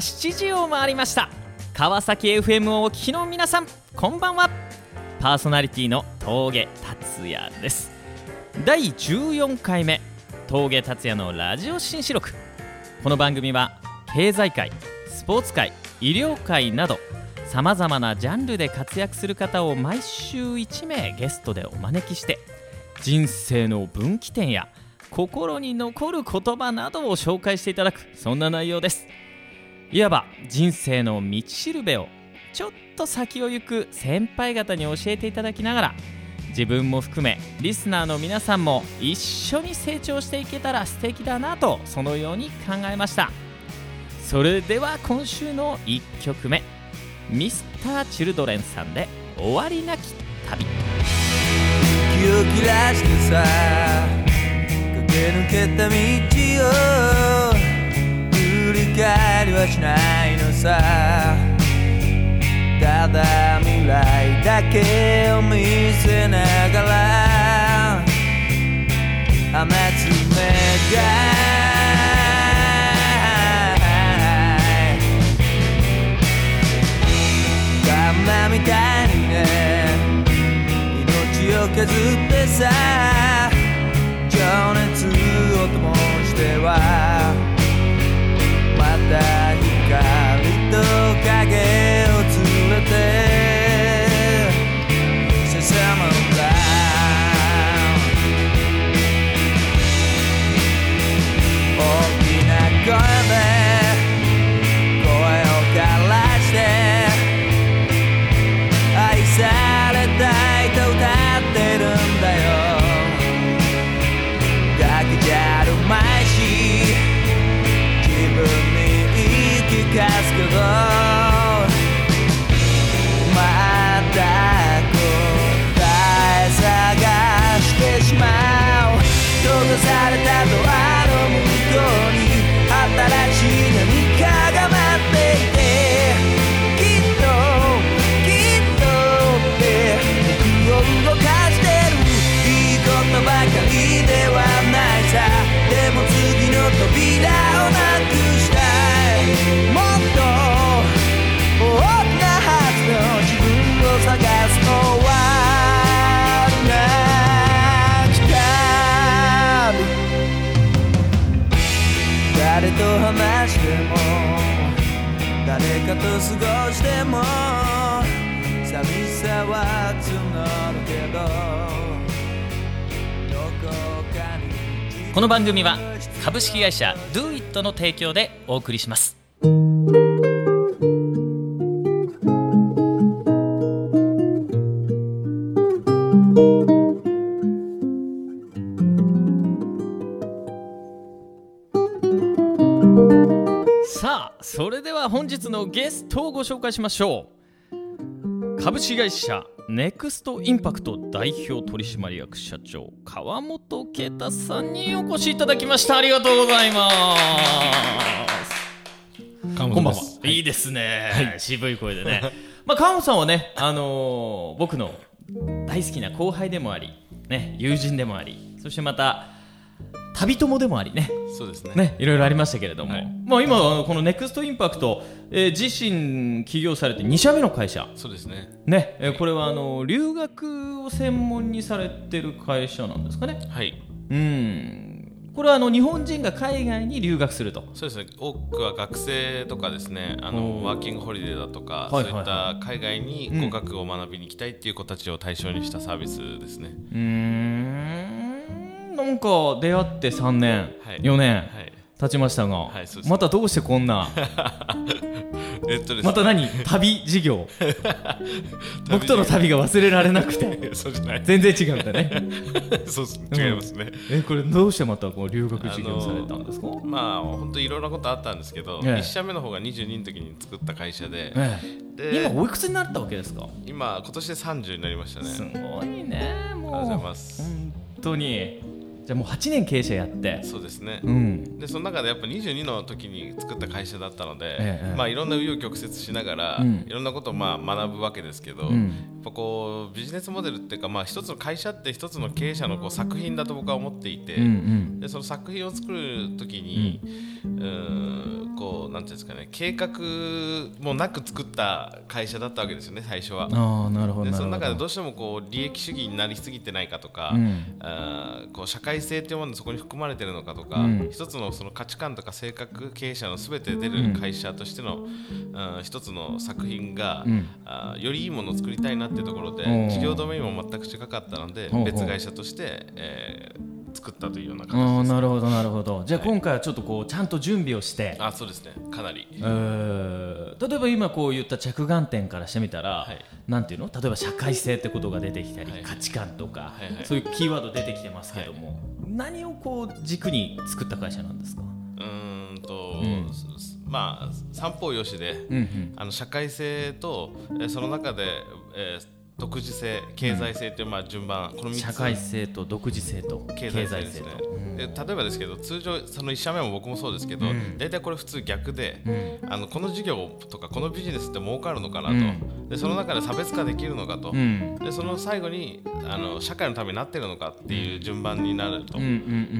7時を回りました。川崎 FM をお聞きの皆さんこんばんは。パーソナリティの峠達也です。第14回目峠達也のラジオ新四録。この番組は経済界スポーツ界医療界などさまざまなジャンルで活躍する方を毎週1名ゲストでお招きして人生の分岐点や心に残る言葉などを紹介していただくそんな内容です。いわば人生の道しるべをちょっと先を行く先輩方に教えていただきながら自分も含めリスナーの皆さんも一緒に成長していけたら素敵だなとそのように考えました。それでは今週の1曲目 Mr.Children さんで「終わりなき旅」気を切らしてさ駆け抜けた道を振り返りはしないのさ。ただ未来だけを見せながら雨爪が玉みたいにね命を削ってさ情熱を灯してはた光と影を連れてかと過ごしても寂しさは募るけどどこかにこの番組は株式会社 DoIt の提供でお送りします。日のゲストをご紹介しましょう。株式会社ネクストインパクト代表取締役社長川本啓太さんにお越しいただきました。ありがとうございます。こんばんは。い。いですね、渋い声でね。まあ川本さんはねあのー僕の大好きな後輩でもありね友人でもありそしてまた旅友でもありねそうですね。ね、いろいろありましたけれども、はいまあ今あのこのネクストインパクト、えー自身起業されて2社目の会社、そうですね。ね、えーこれはあの留学を専門にされてる会社なんですかね。はい。うん、これはあの日本人が海外に留学すると。そうですね。多くは学生とかですね、あのワーキングホリデーだとか、そういった海外に語学を学びに行きたいっていう子たちを対象にしたサービスですね。うーん、なんか出会って3年、はい。4年はい。経ちましたが、はいまたどうしてこんな、えっとです。また何、旅事業、僕との旅が忘れられなくて、そうじゃない。全然違うんだね。そう。違いますね。えこれどうしてまたこう留学事業されたんですか、まあ本当いろんなことあったんですけど、ええ。一社目の方が22の時に作った会社で、えでえ、今おいくつになったわけですか？今今年で30になりましたね。すごいねもう。ありがとうございます。本当にじじゃあもう8年経営者やって。そうですね、うん。でその中でやっぱ22の時に作った会社だったので、ええまあ、いろんな紆余曲折しながら、うん。いろんなことをまあ学ぶわけですけど、うん。やっぱこうビジネスモデルっていうか、まあ、一つの会社って一つの経営者のこう作品だと僕は思っていて、うんうん。でその作品を作る時に、うーんこうなんていうんですかね計画もなく作った会社だったわけですよね最初は。ああなるほどでその中でどうしてもこう利益主義になりすぎてないかとか、うん。あーこう社会性というものがそこに含まれているのかとか、うん。一つのその価値観とか性格経営者のすべて出る会社としての、うん一つの作品が、うん。あーよりいいものを作りたいなっていうところで事業ドメインも全く違かったので別会社として、えー作ったというような形ああです。なるほどなるほど。じゃあはい。今回はちょっとこうちゃんと準備をして。あそうですね。かなり。えー例えば今こう言った着眼点からしてみたら、はい。なんていうの？例えば社会性ってことが出てきたり、はい。価値観とか、はいはい。そういうキーワード出てきてますけども、何をこう軸に作った会社なんですか、うーんと、うん。すまあ三方よしで、うんうん。あの社会性と、えーその中で、えー独自性経済性という、まあ、順番この3つ。社会性と独自性と経済性ですね。で例えばですけど通常その1社目も僕もそうですけど、うん。大体これ普通逆で、うん。あのこの事業とかこのビジネスって儲かるのかなと、うん。でその中で差別化できるのかと、うん。でその最後にあの社会のためになってるのかっていう順番になると。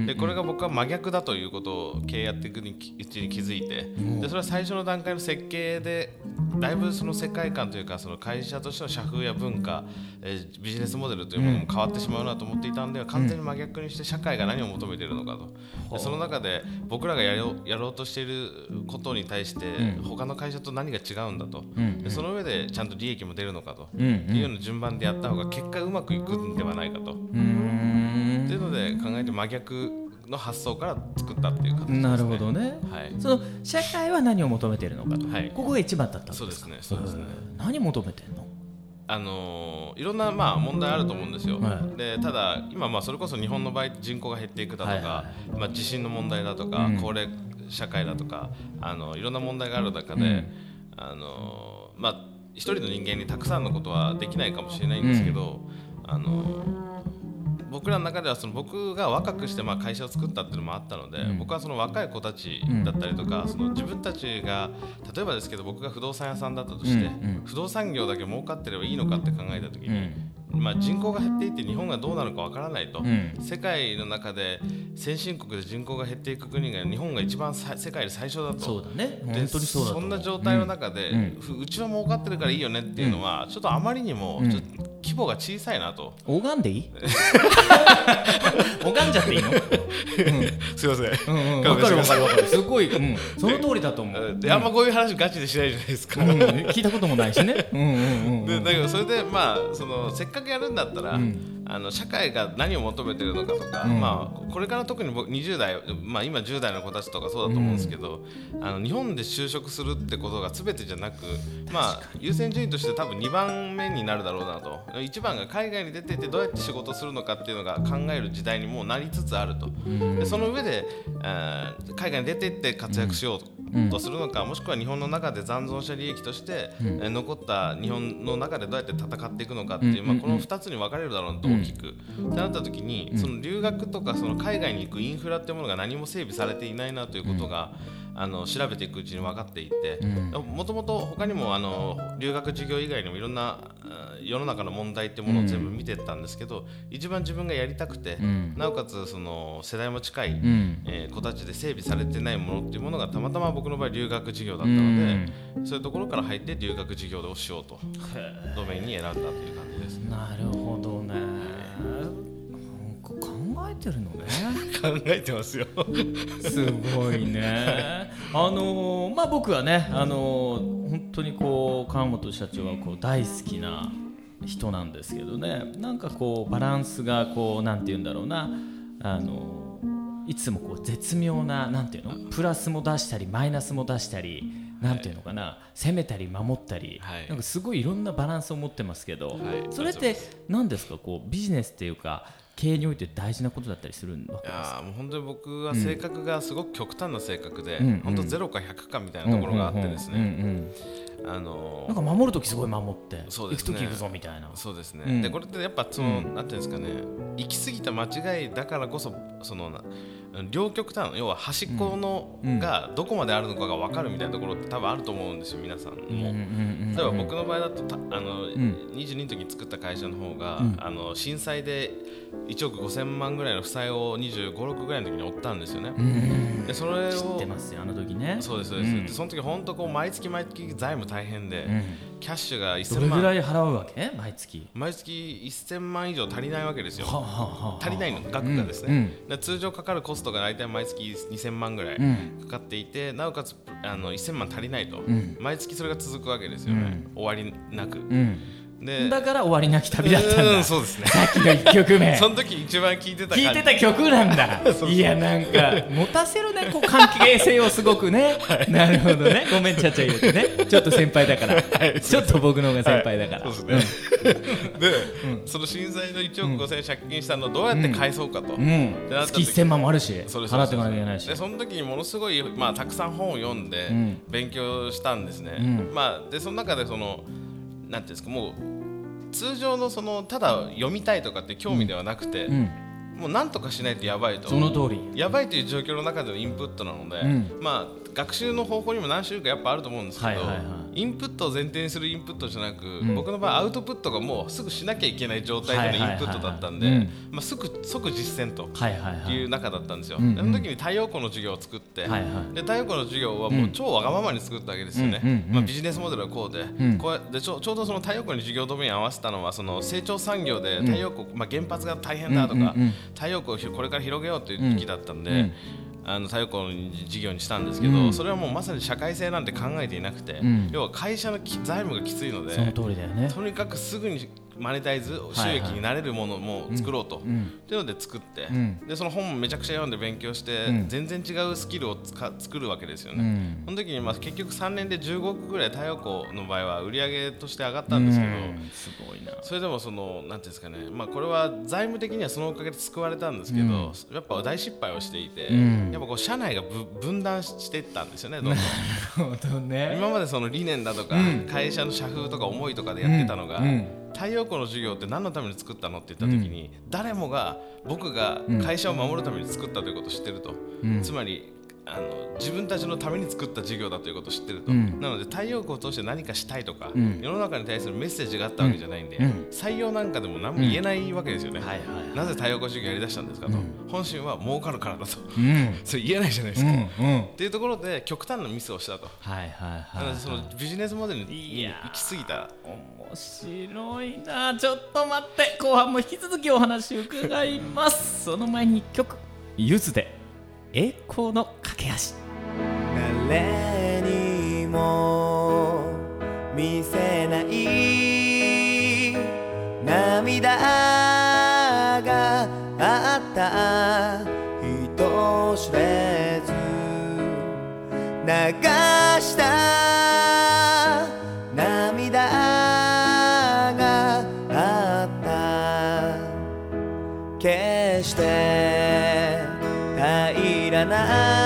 でこれが僕は真逆だということを経営やっていくうちに気づいて。でそれは最初の段階の設計でだいぶその世界観というかその会社としての社風や文化、えービジネスモデルというものも変わってしまうなと思っていたんで完全に真逆にして社会が何を求めているのかと。でその中で僕らがやろうやろうとしていることに対してうん。他の会社と何が違うんだと。うん。でその上でちゃんと利益も出るのかと。うん。うん。いうような順番でやった方が結果うまくいくんではないかと。うーん。っていうので考えて真逆の発想から作ったっていう形ですね。なるほどね、はい。その社会は何を求めているのかと、はいここが一番だったんですかそうですね。そうですね。うん何求めてんの？あのーいろんなまあ問題あると思うんですよ。はいでただ今まあそれこそ日本の場合人口が減っていくだとか、はいはまあ地震の問題だとか、うん高齢社会だとかあのいろんな問題がある中で、うんあのーまあ一人の人間にたくさんのことはできないかもしれないんですけど、あのー僕らの中ではその僕が若くしてまあ会社を作ったっていうのもあったので、うん。僕はその若い子たちだったりとか、その自分たちが例えばですけど僕が不動産屋さんだったとして、うん。うん。不動産業だけ儲かってればいいのかって考えた時うに、ん。まあ、人口が減っていって日本がどうなるかわからないと、うん。世界の中で先進国で人口が減っていく国が日本が一番さ世界で最初だと。そうだね。で本当にそうだと。思んな状態の中で、うん。ふうちは儲かってるからいいよねっていうのは、ちょっとあまりにも規模が小さいなと、拝んでいい？拝んじゃっていいの？すいません、うんうん。わかるわかるわかる。すごい、うん、その通りだと思う。であんまこういう話ガチでしないじゃないですか、うん。聞いたこともないしね。うんうんうんうん。でだけどそれでまあそのせっかくやるんだったら、うんあの社会が何を求めてるのかとか、うん。まあ、これから特に僕20代、まあ、今10代の子たちとかそうだと思うんですけど、あの日本で就職するってことが全てじゃなく、まあ、優先順位として多分2番目になるだろうなと。1番が海外に出てってどうやって仕事するのかっていうのが考える時代にもうなりつつあると。でその上で、あー海外に出てって活躍しようとするのか、もしくは日本の中で残存者利益として、えー残った日本の中でどうやって戦っていくのかっていう、まあ、この2つに分かれるだろうなと大きく。ってなった時に、その留学とかその海外に行くインフラっていうものが何も整備されていないなということが、あの調べていくうちに分かっていってもともと他にもあの留学授業以外にもいろんなあ世の中の問題ってものを全部見てったんですけど、一番自分がやりたくて、ん。なおかつその世代も近い、ん。えー子たちで整備されてないものっていうものがたまたま僕の場合留学授業だったので、そういうところから入って留学授業をしようとドメインに選んだという感じです。なるほどえてるのね 考えてますよすごいね。あのーまあ僕はね、あのー本当にこう川本社長はこう大好きな人なんですけどね。なんかこうバランスがこうなんて言うんだろうな、あのーいつもこう絶妙ななんていうの、プラスも出したりマイナスも出したり。なんていうのかな、攻めたり守ったり、はい。なんかすごいいろんなバランスを持ってますけど、はい。それって何ですか？こうビジネスっていうか経営において大事なことだったりするんだいやーもう本当に僕は性格がすごく極端な性格で、うん本当ゼロか100かみたいなところがあってですね、うんうんうんあのーなんか守る時すごい守ってね。行く時行くぞみたいな。そうですね、うん。でこれってやっぱその、なんていうんですかね行き過ぎた間違いだからこそそのな両極端要は端っこの、うん。がどこまであるのかが分かるみたいなところって多分あると思うんですよ皆さんも。例えば僕の場合だとたあの、ん。22の時に作った会社の方が、うん。あの震災で1億5000万ぐらいの負債を2 5 6ぐらいの時に負ったんですよね。うん。でそれ知っをてますよあの時ね。そうですそうです、ん。でその時本当こう毎月毎月財務大変で、うん。キャッシュがど1000れぐら万い払うわけ？毎月。毎月1000万以上足りないわけですよ。はあはあはあ。足りないの。額がですうん。通常かかるコストが大体毎月2000万ぐらいうん。かかっていてなおかつあの1000万足りないと、ん。毎月それが続くわけですよね、終わりなく、だから終わりなき旅だったんだ。うんそうですね。さっきの1曲目。その時一番聞いてた感じ。聞いてた曲なんだ。いやなんか持たせるねこう関係性をすごくね、なるほどね。ごめんちゃちゃ入れてね。ちょっと先輩だから、ちょっと僕の方が先輩だから、そうですね、で、その震災の1億5000円借金したのをどうやって返そうかと、うん、月1000万もあるしそうです払っていかなきゃいけないし。でその時にものすごい、まあ、たくさん本を読んでん。勉強したんですね、うん。まあ、でその中でそのなんていうんですかもう通常のそのただ読みたいとかって興味ではなくて、うん。もうなんとかしないとやばいとその通り。やばいという状況の中でのインプットなので、ん。まあ学習の方法にも何種類かやっぱあると思うんですけど、はいはいはいインプットを前提にするインプットじゃなく、ん。僕の場合アウトプットがもうすぐしなきゃいけない状態でのインプットだったんではいはいはいはいまあすぐ即実践と。はいう中だったんですよ、その時に太陽光の授業を作って、はいはい。で太陽光の授業はもう超わがままに作ったわけですよね、まあ、ビジネスモデルはこうで,、ん。こうやでちょちょうどその太陽光に授業ドメイン合わせたのはその成長産業で太陽光、まあ、原発が大変だとか、太陽光をひこれから広げようという時期だったんで、うんあの太陽光の事業にしたんですけど、うん。それはもうまさに社会性なんて考えていなくて、ん。要は会社のき財務がきついのでその通りだよね。とにかくすぐにマネタイズ収益になれるものも作ろうと、ん。っていうので作って、ん。でその本もめちゃくちゃ読んで勉強して、うん。全然違うスキルをつか作るわけですよね、うん。その時にまあ結局3年で15億ぐらい太陽光の場合は売り上げとして上がったんですけど、うん。すごいな。それでもそのなんていうんですかね、まあ、これは財務的にはそのおかげで救われたんですけど、やっぱ大失敗をしていて、ん。やっぱこう社内がぶ分断していったんですよねどんどん。なるほどね。今までその理念だとか、うん。会社の社風とか思いとかでやってたのが、太陽光の授業って何のために作ったのって言った時に、誰もが僕が会社を守るために作ったということを知ってると、うん。つまりあの自分たちのために作った授業だということを知ってると、うん。なので太陽光を通して何かしたいとか、ん。世の中に対するメッセージがあったわけじゃないんで、うん。採用なんかでも何も言えないわけですよね、なぜ太陽光授業やりだしたんですかと、本心は儲かるからだと。うん。それ言えないじゃないですか、っていうところで極端なミスをしたと。はいはいはいなのでそのビジネスモデルに行き過ぎた。面白いな。ちょっと待って。後半も引き続きお話伺います。その前に一曲。ゆずで栄光の架け橋。誰にも見せない涙があった。人知れず。流し平らな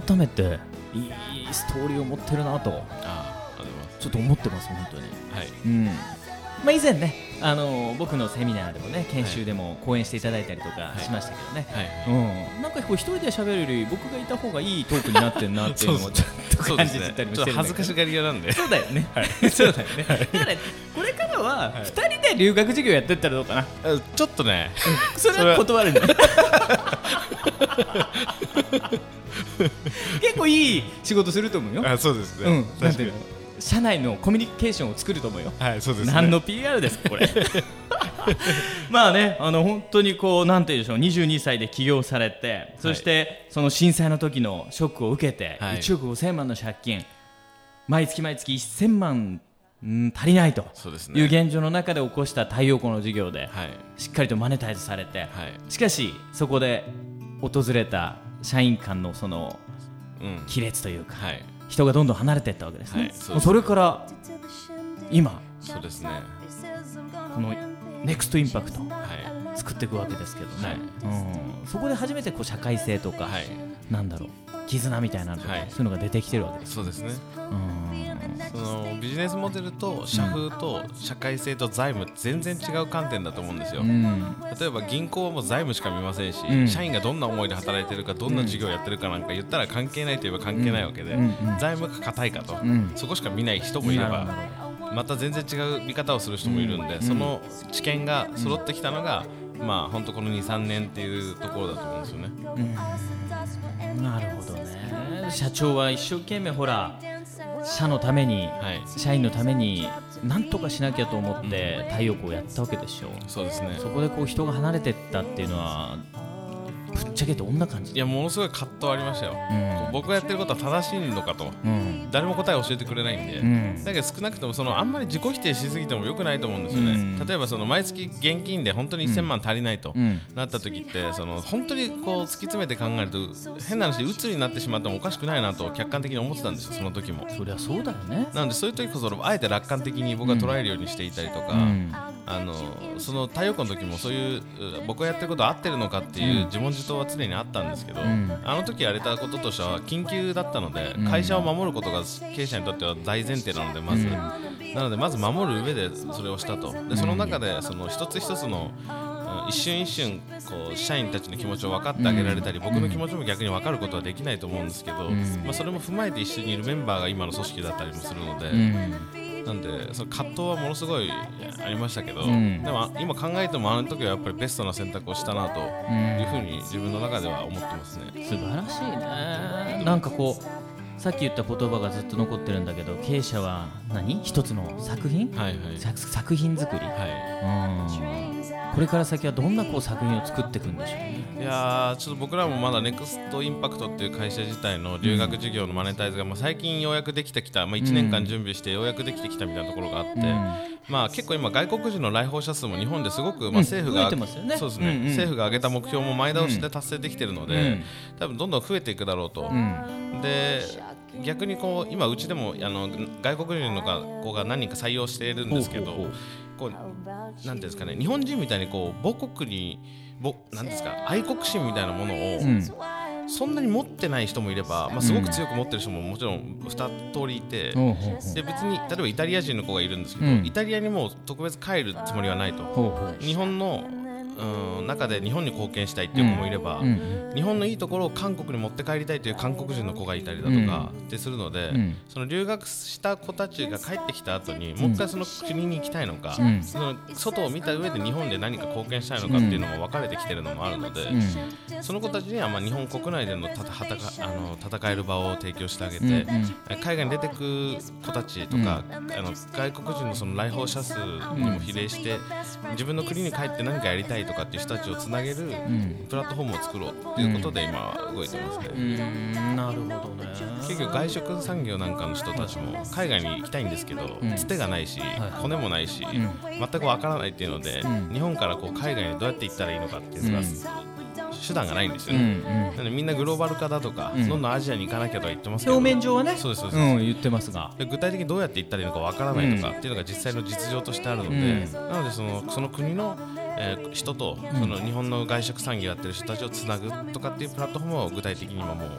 改めていいストーリーを持ってるなと。ああちょっと思ってます本当に。はい。うん。まあ以前ねあの僕のセミナーでもね研修でも講演していただいたりとかい。しましたけどね、はい。うん、なんかこう一人で喋るより僕がいた方がいいトークになってるなっていうのも ちょっと感じてたりもょってと恥ずかしがり屋なんで。そうだよね、そうだよね、だからこれは2人で留学授業やってったらどうかな、あちょっとね。それは断るんだ 結構いい仕事すると思うよ、あそうですね、うん、確かに。社内のコミュニケーションを作ると思うよ。はいそうですね。何の PR ですかこれ。まあねあの本当にこうなんていうんでしょう。22歳で起業されてそしてその震災の時のショックを受けて、はい。1億5000万の借金。毎月毎月1000万うん足りないという現状の中で起こした太陽光の事業で、はい。しっかりとマネタイズされて、はい。しかしそこで訪れた社員間のそのうん。亀裂というか、はい。人がどんどん離れていったわけですね、それから今そうですね。このネクストインパクトは作っていくわけですけどね、はい。うん、そこで初めてこう社会性とか、いはい。なんだろう絆みたいなのとか、はい。そういうのが出てきてるわけです、そうですね。うん、そのビジネスモデルと社風と社会性と財務全然違う観点だと思うんですよ、うん。例えば銀行はもう財務しか見ませんし、うん。社員がどんな思いで働いてるかどんな事業をやってるかなんか言ったら関係ないといえば関係ないわけで、うん。うん。財務が硬いかと、ん。そこしか見ない人もいれなるばほまた全然違う見方をする人もいるんで、その知見が揃ってきたのが、まあ本当この23年っていうところだと思うんですよね。なるほどね。社長は一生懸命ほら社のために、はい。社員のために何とかしなきゃと思って太陽光をやったわけでしょ。そうですね。そこでこう人が離れてったっていうのはぶっちゃけどんな感じいやものすごい葛藤ありましたよ、うん。僕がやってることは正しいのかとうん。誰も答えを教えてくれないんで、うん。だけど少なくともそのあんまり自己否定しすぎても良くないと思うんですよね、うん。例えばその毎月現金で本当に1000万足りないと、うん。なった時ってその本当にこう突き詰めて考えると変な話鬱になってしまってもおかしくないなと客観的に思ってたんですよその時も。そりゃそうだよね。なのでそういう時こそあえて楽観的に僕は捉えるようにしていたりとか、うんあのその太陽光の時もそういうう僕がやってることは合ってるのかっていう自問自答は常にあったんですけど、ん。あの時やれたこととしては緊急だったので、ん。会社を守ることが経営者にとっては大前提なのでまず、なのでまず守る上でそれをしたと。でその中でその一つ一つのうん一瞬一瞬こう社員たちの気持ちを分かってあげられたり、僕の気持ちも逆に分かることはできないと思うんですけど、まあ、それも踏まえて一緒にいるメンバーが今の組織だったりもするので、うんなんでその葛藤はものすごいありましたけど、ん。でも今考えてもあの時はやっぱりベストな選択をしたなというふうに自分の中では思ってますね。素晴らしいねなんかこうさっき言った言葉がずっと残ってるんだけど経営者は何？一つの作品、はいはい。作作品作り、はうんこれから先はどんなこう作品を作っていくんでしょうね。い、いやーちょっと僕らもまだネクストインパクトっていう会社自体の留学事業のマネタイズが、まあ、最近ようやくできてきた、まあ、1年間準備してようやくできてきたみたいなところがあって、まあ、結構今外国人の来訪者数も日本ですごく、まあ、政府が、うですね、うんうん。政府が上げた目標も前倒しで達成できてるので、うん。多分どんどん増えていくだろうと。うん。で逆にこう今うちでもあの外国人の子が何人か採用しているんですけどほうほうほうこうなんていうんですかね日本人みたいにこう母国にぼなんですか愛国心みたいなものを、うんそんなに持ってない人もいれば、まあ、すごく強く持ってる人ももちろん2通りいて、ほうほうほうで別に例えばイタリア人の子がいるんですけど、うん。イタリアにもう特別帰るつもりはないと。日本の中で日本に貢献したいっていう子もいれば、うん日本のいいところを韓国に持って帰りたいという韓国人の子がいたりだとかってするので、うん。その留学した子たちが帰ってきた後にもう一回その国に行きたいのか、うん。その外を見た上で日本で何か貢献したいのかっていうのも分かれてきてるのもあるので、うん。その子たちにはまあ日本国内でのたたはたかあの戦える場を提供してあげて、海外に出てく子たちとか、あの外国人のその来訪者数にも比例して、自分の国に帰って何かやりたいとかっていう人たちをつなげるん。プラットフォームを作ろうっていうことで今は動いてますね。うん。なるほどね。結局外食産業なんかの人たちも海外に行きたいんですけど、ん。つてがないし、はい骨もないし、ん。全くわからないっていうので、ん。日本からこう海外にどうやって行ったらいいのかっていうのが、うん。手段がないんですよ。うんね。うん。なのでみんなグローバル化だとか、ん。どんどんアジアに行かなきゃとは言ってますけど表面上はね。そうですそうです。ん言ってますが。で具体的にどうやって行ったらいいのかわからないとかっていうのが実際の実情としてあるので、うん。なのでそのその国の、えー人とその日本の外食産業やってる人たちをつなぐとかっていうプラットフォームを具体的に今もう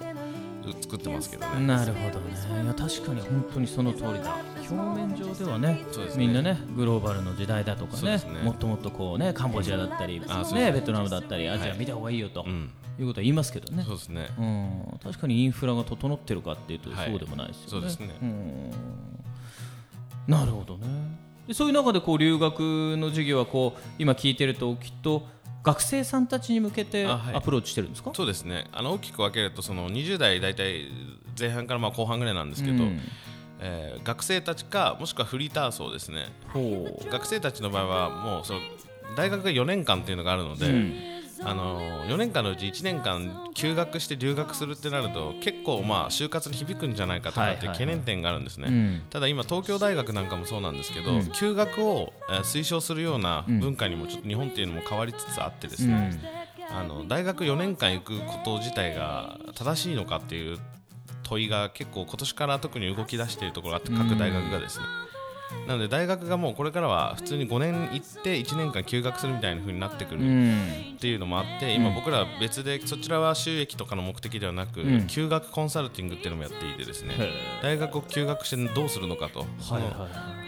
作ってますけどね。なるほどね。いや確かに本当にその通りだ。表面上ではねね。みんなねグローバルの時代だとかねそうですね。もっともっとこうねカンボジアだったりね。ねベトナムだったりアジはい。ア見た方がいいよとうん、いうことは言いますけどね。そうですね。うん。確かにインフラが整ってるかっていうとはいそうでもないですよね。そうですね。うん。なるほどね。でそういう中でこう留学の授業はこう今聞いてるときっと学生さんたちに向けてアプローチしてるんですか？そうですね。あの大きく分けるとその20代大体前半からまあ後半ぐらいなんですけど、うん。えー学生たちかもしくはフリーター層ですね。学生たちの場合はもうその大学が4年間っていうのがあるので、うんあの4年間のうち1年間休学して留学するってなると結構まあ就活に響くんじゃないかとかっていう懸念点があるんですね、うん。ただ今東京大学なんかもそうなんですけど、うん。休学を、えー推奨するような文化にもちょっと日本っていうのも変わりつつあってですね、あの大学4年間行くこと自体が正しいのかっていう問いが結構今年から特に動き出しているところがあって各大学がですね、なので大学がもうこれからは普通に5年行って1年間休学するみたいな風になってくるうんっていうのもあって今僕らは別でそちらは収益とかの目的ではなく、ん。休学コンサルティングっていうのもやっていてですねへ大学を休学してどうするのかと、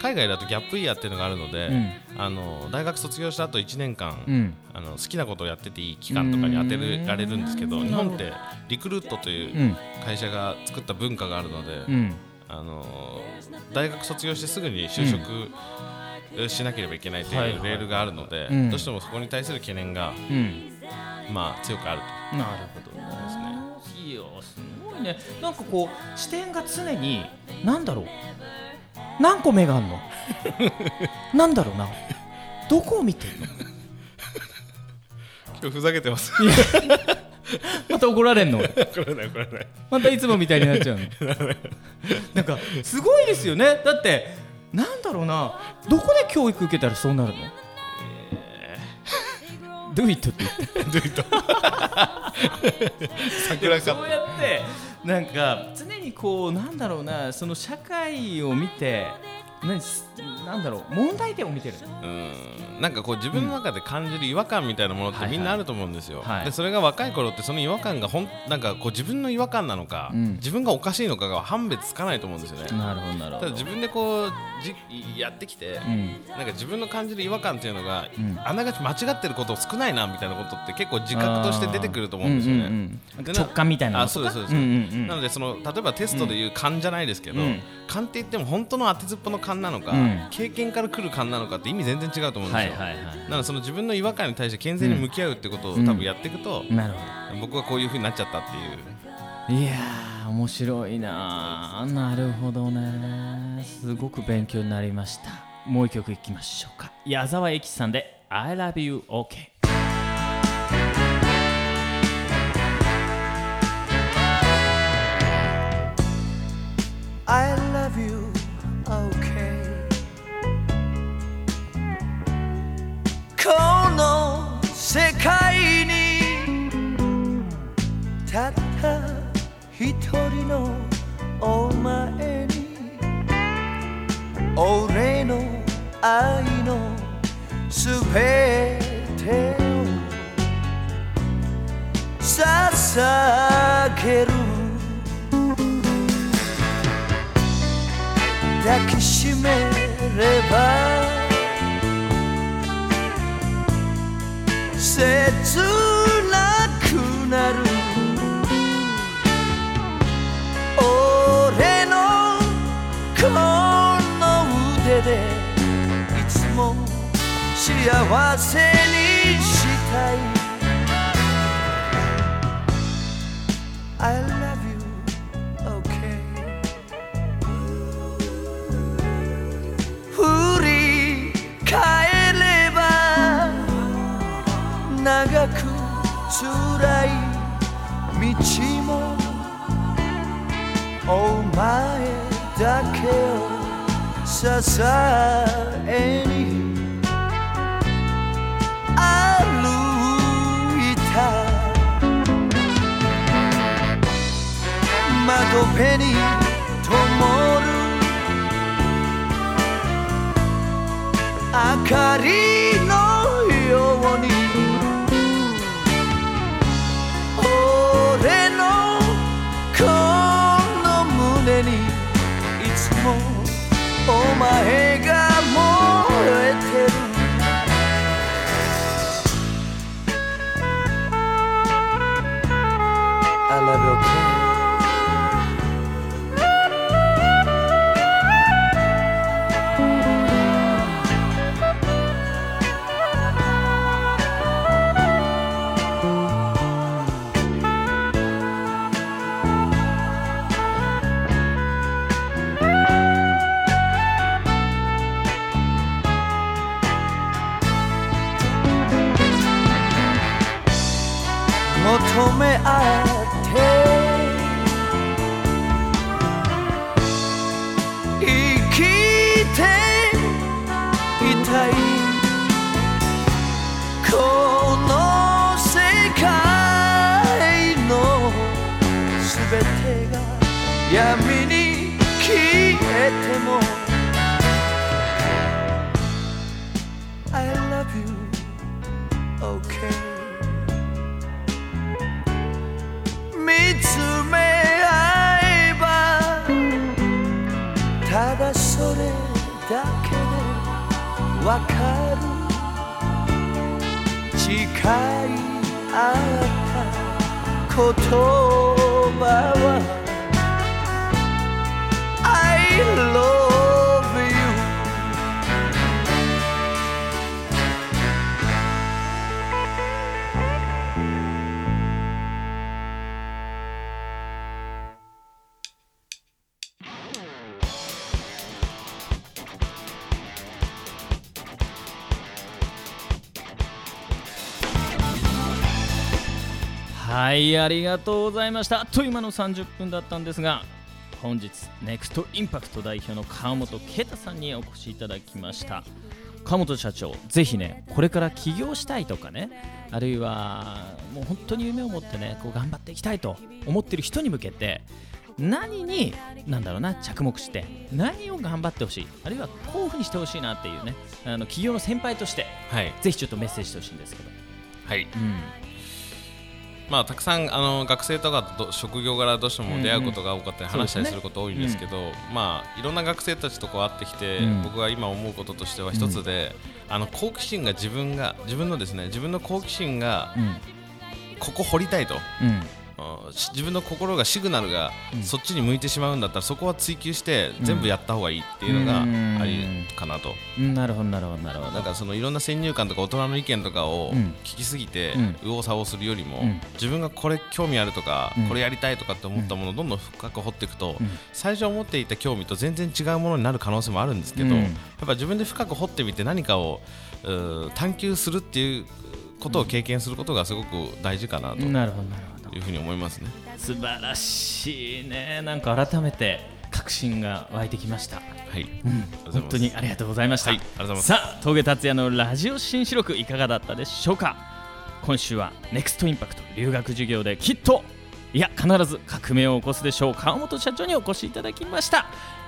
海外だとギャップイヤーっていうのがあるので、うん。あの大学卒業した後1年間、あの好きなことをやってていい期間とかに当てられるんですけどうん。日本ってリクルートといううん。会社が作った文化があるので、うんあの大学卒業してすぐに就職しなければいけないとはいはいいうレールがあるので、うんどうしてもそこに対する懸念が、うんまあ、強くあると。なるほどね。いやすごいね。なんかこう視点が常になんだろう。何個目があるの？なんだろうな。どこを見てるの？今日ふざけてます。また怒られんの？これないこれない。またいつもみたいになっちゃうの？なんかすごいですよね。だってなんだろうな。どこで教育受けたらそうなるの？Do it って言って。桜かそうやってなんか常にこうなんだろうなその社会を見て何？すなんだろう問題点を見てる。うん。なんかこう自分の中で感じる違和感みたいなものってはいはいみんなあると思うんですよ、はい。でそれが若い頃ってその違和感がほんなんかこう自分の違和感なのか、うん。自分がおかしいのかが判別つかないと思うんですよね、なるほどなるただ自分でこうじやってきて、うん。なんか自分の感じる違和感っていうのが、うん。あながち間違ってること少ないなみたいなことって結構自覚として出てくると思うんですよね。うんうんうん直感みたいなのあそうですそうです、んうんうん。なのでその例えばテストでいう勘じゃないですけど、うん。勘って言っても本当の当てずっぽの勘なのか、うん経験から来る勘なのかって意味全然違うと思うんですよ、はいはいはなのでその自分の違和感に対して健全に向き合うってことをうん。多分やっていくと、いなるほ僕はこういう風になっちゃったっていう。どいやー面白いなー。なるほどね。すごく勉強になりました。もう一曲いきましょうか。矢沢永吉さんで I love you OK I 人のお前に俺の愛のすべてを捧げる。抱きしめれば切なくなる。でいつも幸せにしたい。I love you, okay. 振り返れば長く辛い道もお前だけを。支えに歩いた。窓辺に灯る明かり。合った言葉は I love はいありがとうございました。あっという間の30分だったんですが本日ネクストインパクト代表の川本啓太さんにお越しいただきました。川本社長ぜひねこれから起業したいとかねあるいはもう本当に夢を持ってねこう頑張っていきたいと思ってる人に向けて何になんだろうな着目して何を頑張ってほしいあるいはこういうふうにしてほしいなっていうねあの起業の先輩としてはい。ぜひちょっとメッセージしてほしいんですけど。はい。うんまあ、たくさんあの学生とかと職業柄どうしても出会うことが多かったり話したりすること多いんですけど、まあ、いろんな学生たちとこう会ってきて、うん。僕が今思うこととしては一つで、あの好奇心が自分が自分のですね自分の好奇心がうん。ここ掘りたいと、自分の心がシグナルがうん。そっちに向いてしまうんだったらそこは追求して全部やった方がいいっていうのがうん。ありかなと。うん。なるほどなるほどなるほど。なんかそのいろんな先入観とか大人の意見とかをうん。聞きすぎてうん。右往左往するよりも、うん。自分がこれ興味あるとか、うん。これやりたいとかって思ったものをどんどん深く掘っていくと、うん。最初思っていた興味と全然違うものになる可能性もあるんですけど、うん。やっぱ自分で深く掘ってみて何かを探求するっていうことを経験することがすごく大事かなと。いなるほどなるほどうふうに思いますね。素晴らしいね。なんか改めて確信が湧いてきました。はい、うん。本当にありがとうございました、はいありがとうございます。さあ峠達也のラジオ新四録いかがだったでしょうか？今週はネクストインパクト留学授業できっといや必ず革命を起こすでしょう。川本社長にお越しいただきました。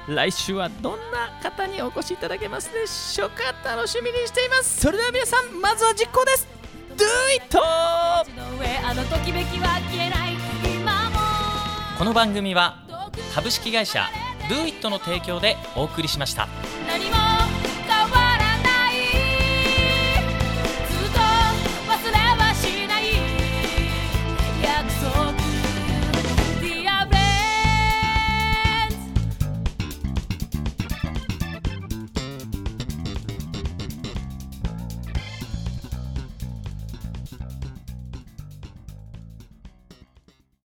来週はどんな方にお越しいただけますでしょうか？楽しみにしています。それでは皆さんまずは実行です Do もこの番組は株式会社 Do It の提供でお送りしました。何も